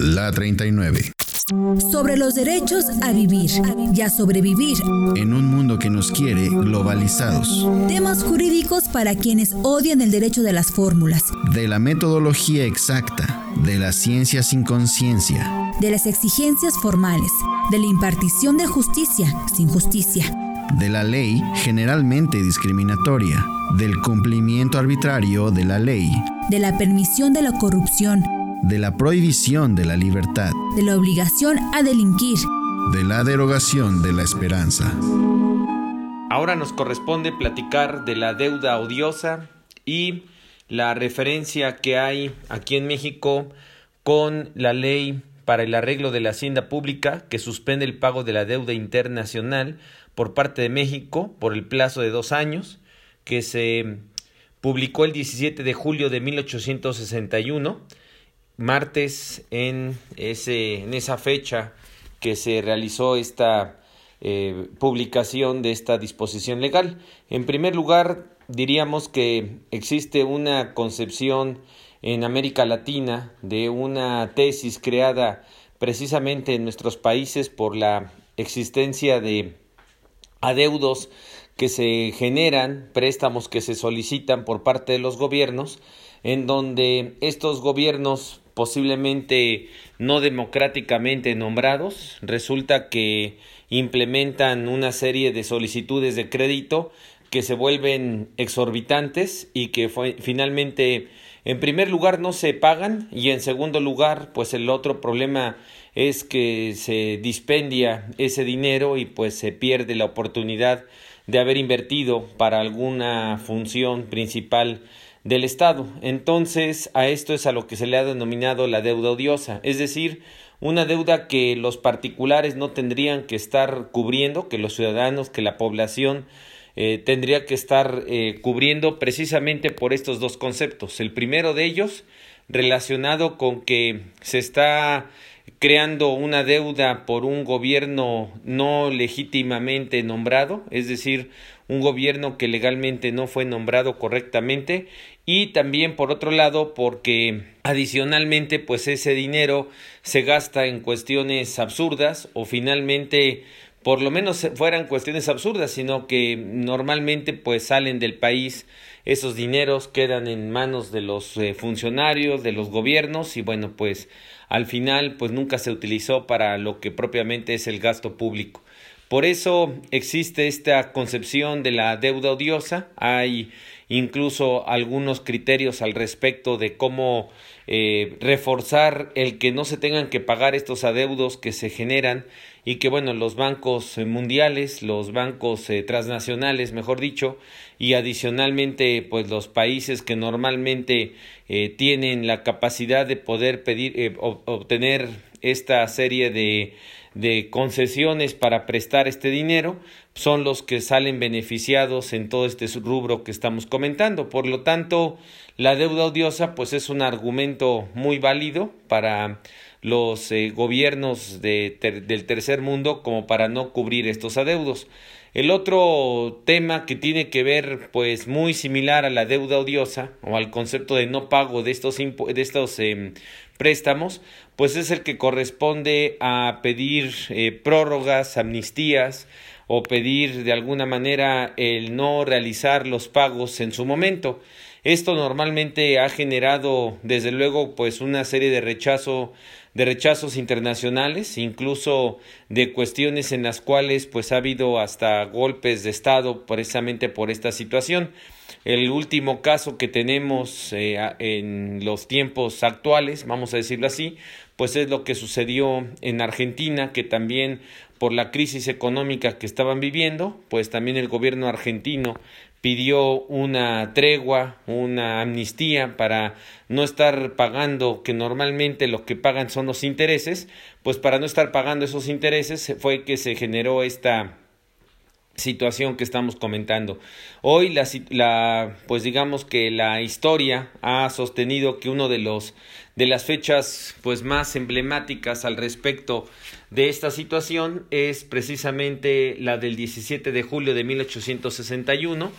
La 39. Sobre los derechos a vivir y a sobrevivir. En un mundo que nos quiere globalizados. Temas jurídicos para quienes odian el derecho de las fórmulas. De la metodología exacta. De la ciencia sin conciencia. De las exigencias formales. De la impartición de justicia sin justicia. De la ley generalmente discriminatoria. Del cumplimiento arbitrario de la ley. De la permisión de la corrupción de la prohibición de la libertad, de la obligación a delinquir, de la derogación de la esperanza. Ahora nos corresponde platicar de la deuda odiosa y la referencia que hay aquí en México con la ley para el arreglo de la hacienda pública que suspende el pago de la deuda internacional por parte de México por el plazo de dos años, que se publicó el 17 de julio de 1861 martes en, ese, en esa fecha que se realizó esta eh, publicación de esta disposición legal. En primer lugar, diríamos que existe una concepción en América Latina de una tesis creada precisamente en nuestros países por la existencia de adeudos que se generan, préstamos que se solicitan por parte de los gobiernos, en donde estos gobiernos posiblemente no democráticamente nombrados, resulta que implementan una serie de solicitudes de crédito que se vuelven exorbitantes y que finalmente en primer lugar no se pagan y en segundo lugar pues el otro problema es que se dispendia ese dinero y pues se pierde la oportunidad de haber invertido para alguna función principal del Estado. Entonces, a esto es a lo que se le ha denominado la deuda odiosa, es decir, una deuda que los particulares no tendrían que estar cubriendo, que los ciudadanos, que la población eh, tendría que estar eh, cubriendo precisamente por estos dos conceptos. El primero de ellos, relacionado con que se está creando una deuda por un gobierno no legítimamente nombrado, es decir, un gobierno que legalmente no fue nombrado correctamente y también por otro lado porque adicionalmente pues ese dinero se gasta en cuestiones absurdas o finalmente por lo menos fueran cuestiones absurdas, sino que normalmente pues salen del país esos dineros quedan en manos de los eh, funcionarios, de los gobiernos y bueno, pues al final pues nunca se utilizó para lo que propiamente es el gasto público. Por eso existe esta concepción de la deuda odiosa, hay incluso algunos criterios al respecto de cómo eh, reforzar el que no se tengan que pagar estos adeudos que se generan y que bueno los bancos mundiales los bancos eh, transnacionales mejor dicho y adicionalmente pues los países que normalmente eh, tienen la capacidad de poder pedir obtener esta serie de de concesiones para prestar este dinero son los que salen beneficiados en todo este rubro que estamos comentando. Por lo tanto, la deuda odiosa pues es un argumento muy válido para los eh, gobiernos de del tercer mundo como para no cubrir estos adeudos. El otro tema que tiene que ver pues muy similar a la deuda odiosa o al concepto de no pago de estos, de estos em, préstamos pues es el que corresponde a pedir eh, prórrogas, amnistías o pedir de alguna manera el no realizar los pagos en su momento. Esto normalmente ha generado desde luego pues una serie de rechazo de rechazos internacionales, incluso de cuestiones en las cuales pues ha habido hasta golpes de estado precisamente por esta situación. El último caso que tenemos eh, en los tiempos actuales, vamos a decirlo así, pues es lo que sucedió en Argentina, que también por la crisis económica que estaban viviendo, pues también el gobierno argentino pidió una tregua, una amnistía para no estar pagando, que normalmente lo que pagan son los intereses, pues para no estar pagando esos intereses fue que se generó esta situación que estamos comentando. Hoy la, la, pues digamos que la historia ha sostenido que uno de los de las fechas pues más emblemáticas al respecto de esta situación es precisamente la del 17 de julio de 1861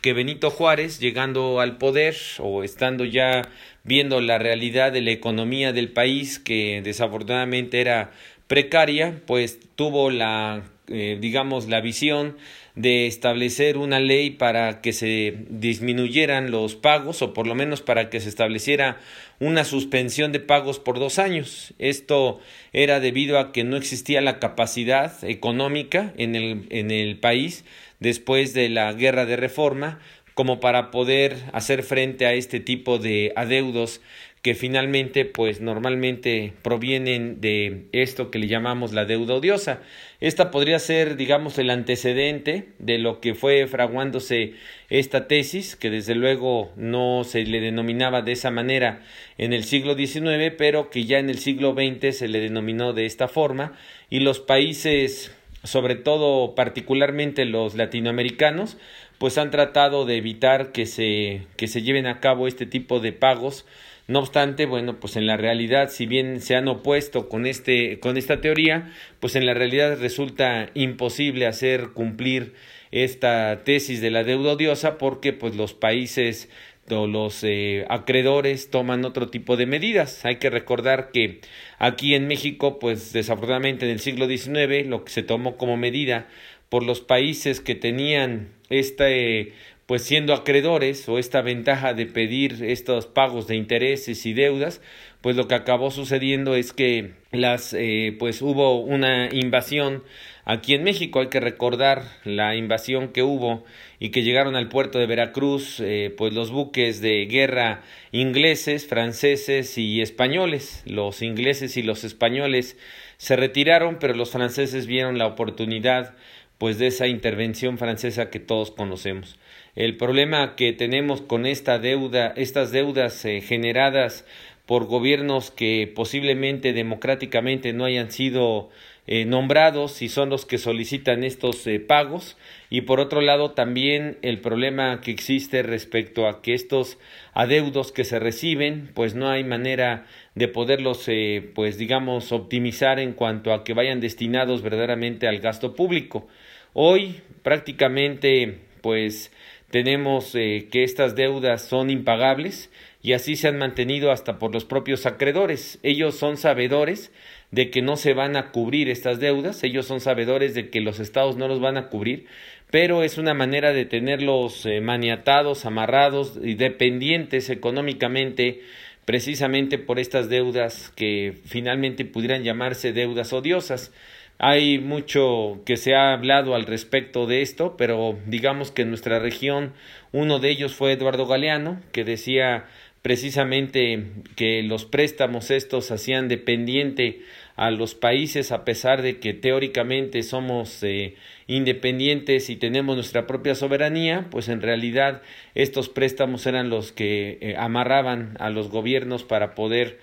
que Benito Juárez, llegando al poder o estando ya viendo la realidad de la economía del país, que desafortunadamente era precaria, pues tuvo la, eh, digamos, la visión de establecer una ley para que se disminuyeran los pagos o por lo menos para que se estableciera una suspensión de pagos por dos años. Esto era debido a que no existía la capacidad económica en el, en el país después de la guerra de reforma como para poder hacer frente a este tipo de adeudos que finalmente pues normalmente provienen de esto que le llamamos la deuda odiosa. Esta podría ser digamos el antecedente de lo que fue fraguándose esta tesis, que desde luego no se le denominaba de esa manera en el siglo XIX, pero que ya en el siglo XX se le denominó de esta forma y los países sobre todo particularmente los latinoamericanos, pues han tratado de evitar que se, que se lleven a cabo este tipo de pagos no obstante, bueno, pues en la realidad, si bien se han opuesto con, este, con esta teoría, pues en la realidad resulta imposible hacer cumplir esta tesis de la deuda odiosa porque pues los países o los eh, acreedores toman otro tipo de medidas. Hay que recordar que aquí en México, pues desafortunadamente en el siglo XIX, lo que se tomó como medida por los países que tenían este pues siendo acreedores o esta ventaja de pedir estos pagos de intereses y deudas, pues lo que acabó sucediendo es que las eh, pues hubo una invasión aquí en México. Hay que recordar la invasión que hubo y que llegaron al puerto de Veracruz eh, pues los buques de guerra ingleses franceses y españoles. Los ingleses y los españoles se retiraron pero los franceses vieron la oportunidad pues de esa intervención francesa que todos conocemos el problema que tenemos con esta deuda, estas deudas eh, generadas por gobiernos que posiblemente democráticamente no hayan sido eh, nombrados y son los que solicitan estos eh, pagos. Y por otro lado también el problema que existe respecto a que estos adeudos que se reciben pues no hay manera de poderlos pues digamos optimizar en cuanto a que vayan destinados verdaderamente al gasto público. Hoy prácticamente pues tenemos eh, que estas deudas son impagables y así se han mantenido hasta por los propios acreedores. Ellos son sabedores de que no se van a cubrir estas deudas, ellos son sabedores de que los estados no los van a cubrir, pero es una manera de tenerlos eh, maniatados, amarrados y dependientes económicamente precisamente por estas deudas que finalmente pudieran llamarse deudas odiosas. Hay mucho que se ha hablado al respecto de esto, pero digamos que en nuestra región uno de ellos fue Eduardo Galeano, que decía precisamente que los préstamos estos hacían dependiente a los países a pesar de que teóricamente somos eh, independientes y tenemos nuestra propia soberanía, pues en realidad estos préstamos eran los que eh, amarraban a los gobiernos para poder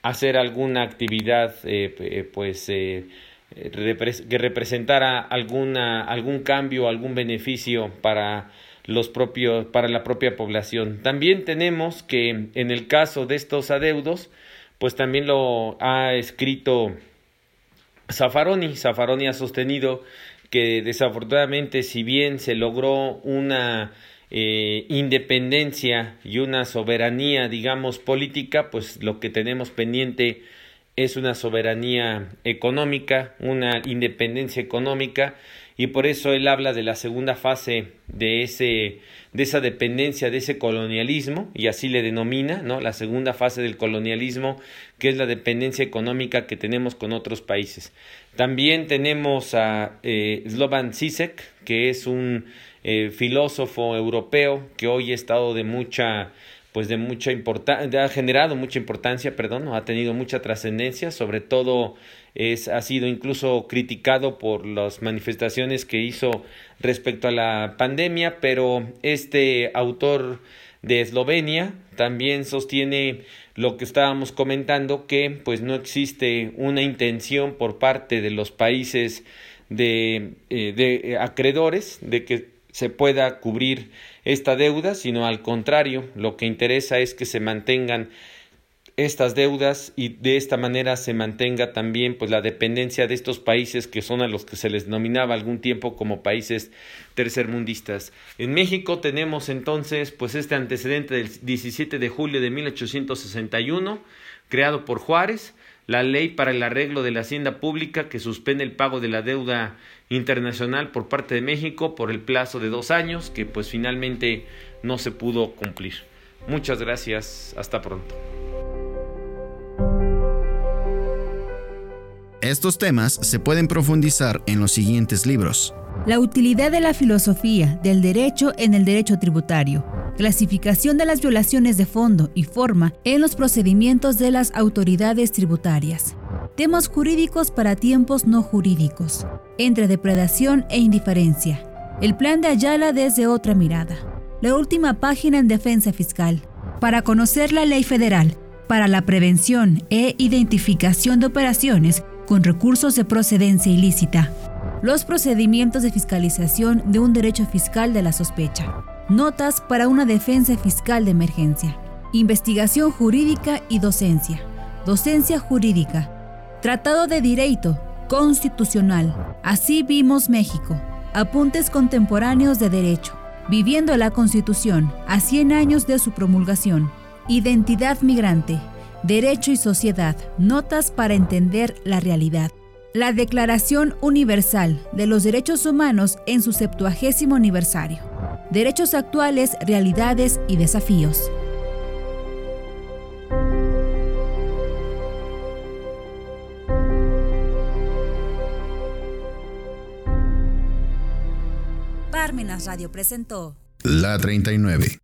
hacer alguna actividad eh, pues que representara alguna, algún cambio, algún beneficio para los propios, para la propia población. También tenemos que en el caso de estos adeudos, pues también lo ha escrito Zaffaroni. Zaffaroni ha sostenido que desafortunadamente si bien se logró una eh, independencia y una soberanía, digamos, política, pues lo que tenemos pendiente es una soberanía económica, una independencia económica y por eso él habla de la segunda fase de ese de esa dependencia de ese colonialismo y así le denomina, ¿no? La segunda fase del colonialismo, que es la dependencia económica que tenemos con otros países. También tenemos a eh, Slovan Zizek, que es un eh, filósofo europeo que hoy ha estado de mucha pues de mucha importancia, ha generado mucha importancia, perdón, ha tenido mucha trascendencia, sobre todo es, ha sido incluso criticado por las manifestaciones que hizo respecto a la pandemia, pero este autor de Eslovenia también sostiene lo que estábamos comentando que pues no existe una intención por parte de los países de, eh, de acreedores de que se pueda cubrir esta deuda, sino al contrario, lo que interesa es que se mantengan estas deudas y de esta manera se mantenga también pues la dependencia de estos países que son a los que se les denominaba algún tiempo como países tercermundistas. En México tenemos entonces pues este antecedente del 17 de julio de 1861 creado por Juárez, la ley para el arreglo de la hacienda pública que suspende el pago de la deuda internacional por parte de México por el plazo de dos años que pues finalmente no se pudo cumplir. Muchas gracias, hasta pronto. Estos temas se pueden profundizar en los siguientes libros. La utilidad de la filosofía del derecho en el derecho tributario. Clasificación de las violaciones de fondo y forma en los procedimientos de las autoridades tributarias. Temas jurídicos para tiempos no jurídicos. Entre depredación e indiferencia. El plan de Ayala desde otra mirada. La última página en defensa fiscal. Para conocer la ley federal para la prevención e identificación de operaciones con recursos de procedencia ilícita, los procedimientos de fiscalización de un derecho fiscal de la sospecha, notas para una defensa fiscal de emergencia, investigación jurídica y docencia, docencia jurídica, tratado de derecho constitucional, así vimos México, apuntes contemporáneos de derecho, viviendo la Constitución a 100 años de su promulgación, identidad migrante, Derecho y Sociedad, Notas para entender la realidad. La Declaración Universal de los Derechos Humanos en su septuagésimo aniversario. Derechos actuales, realidades y desafíos. Parmenas Radio presentó La 39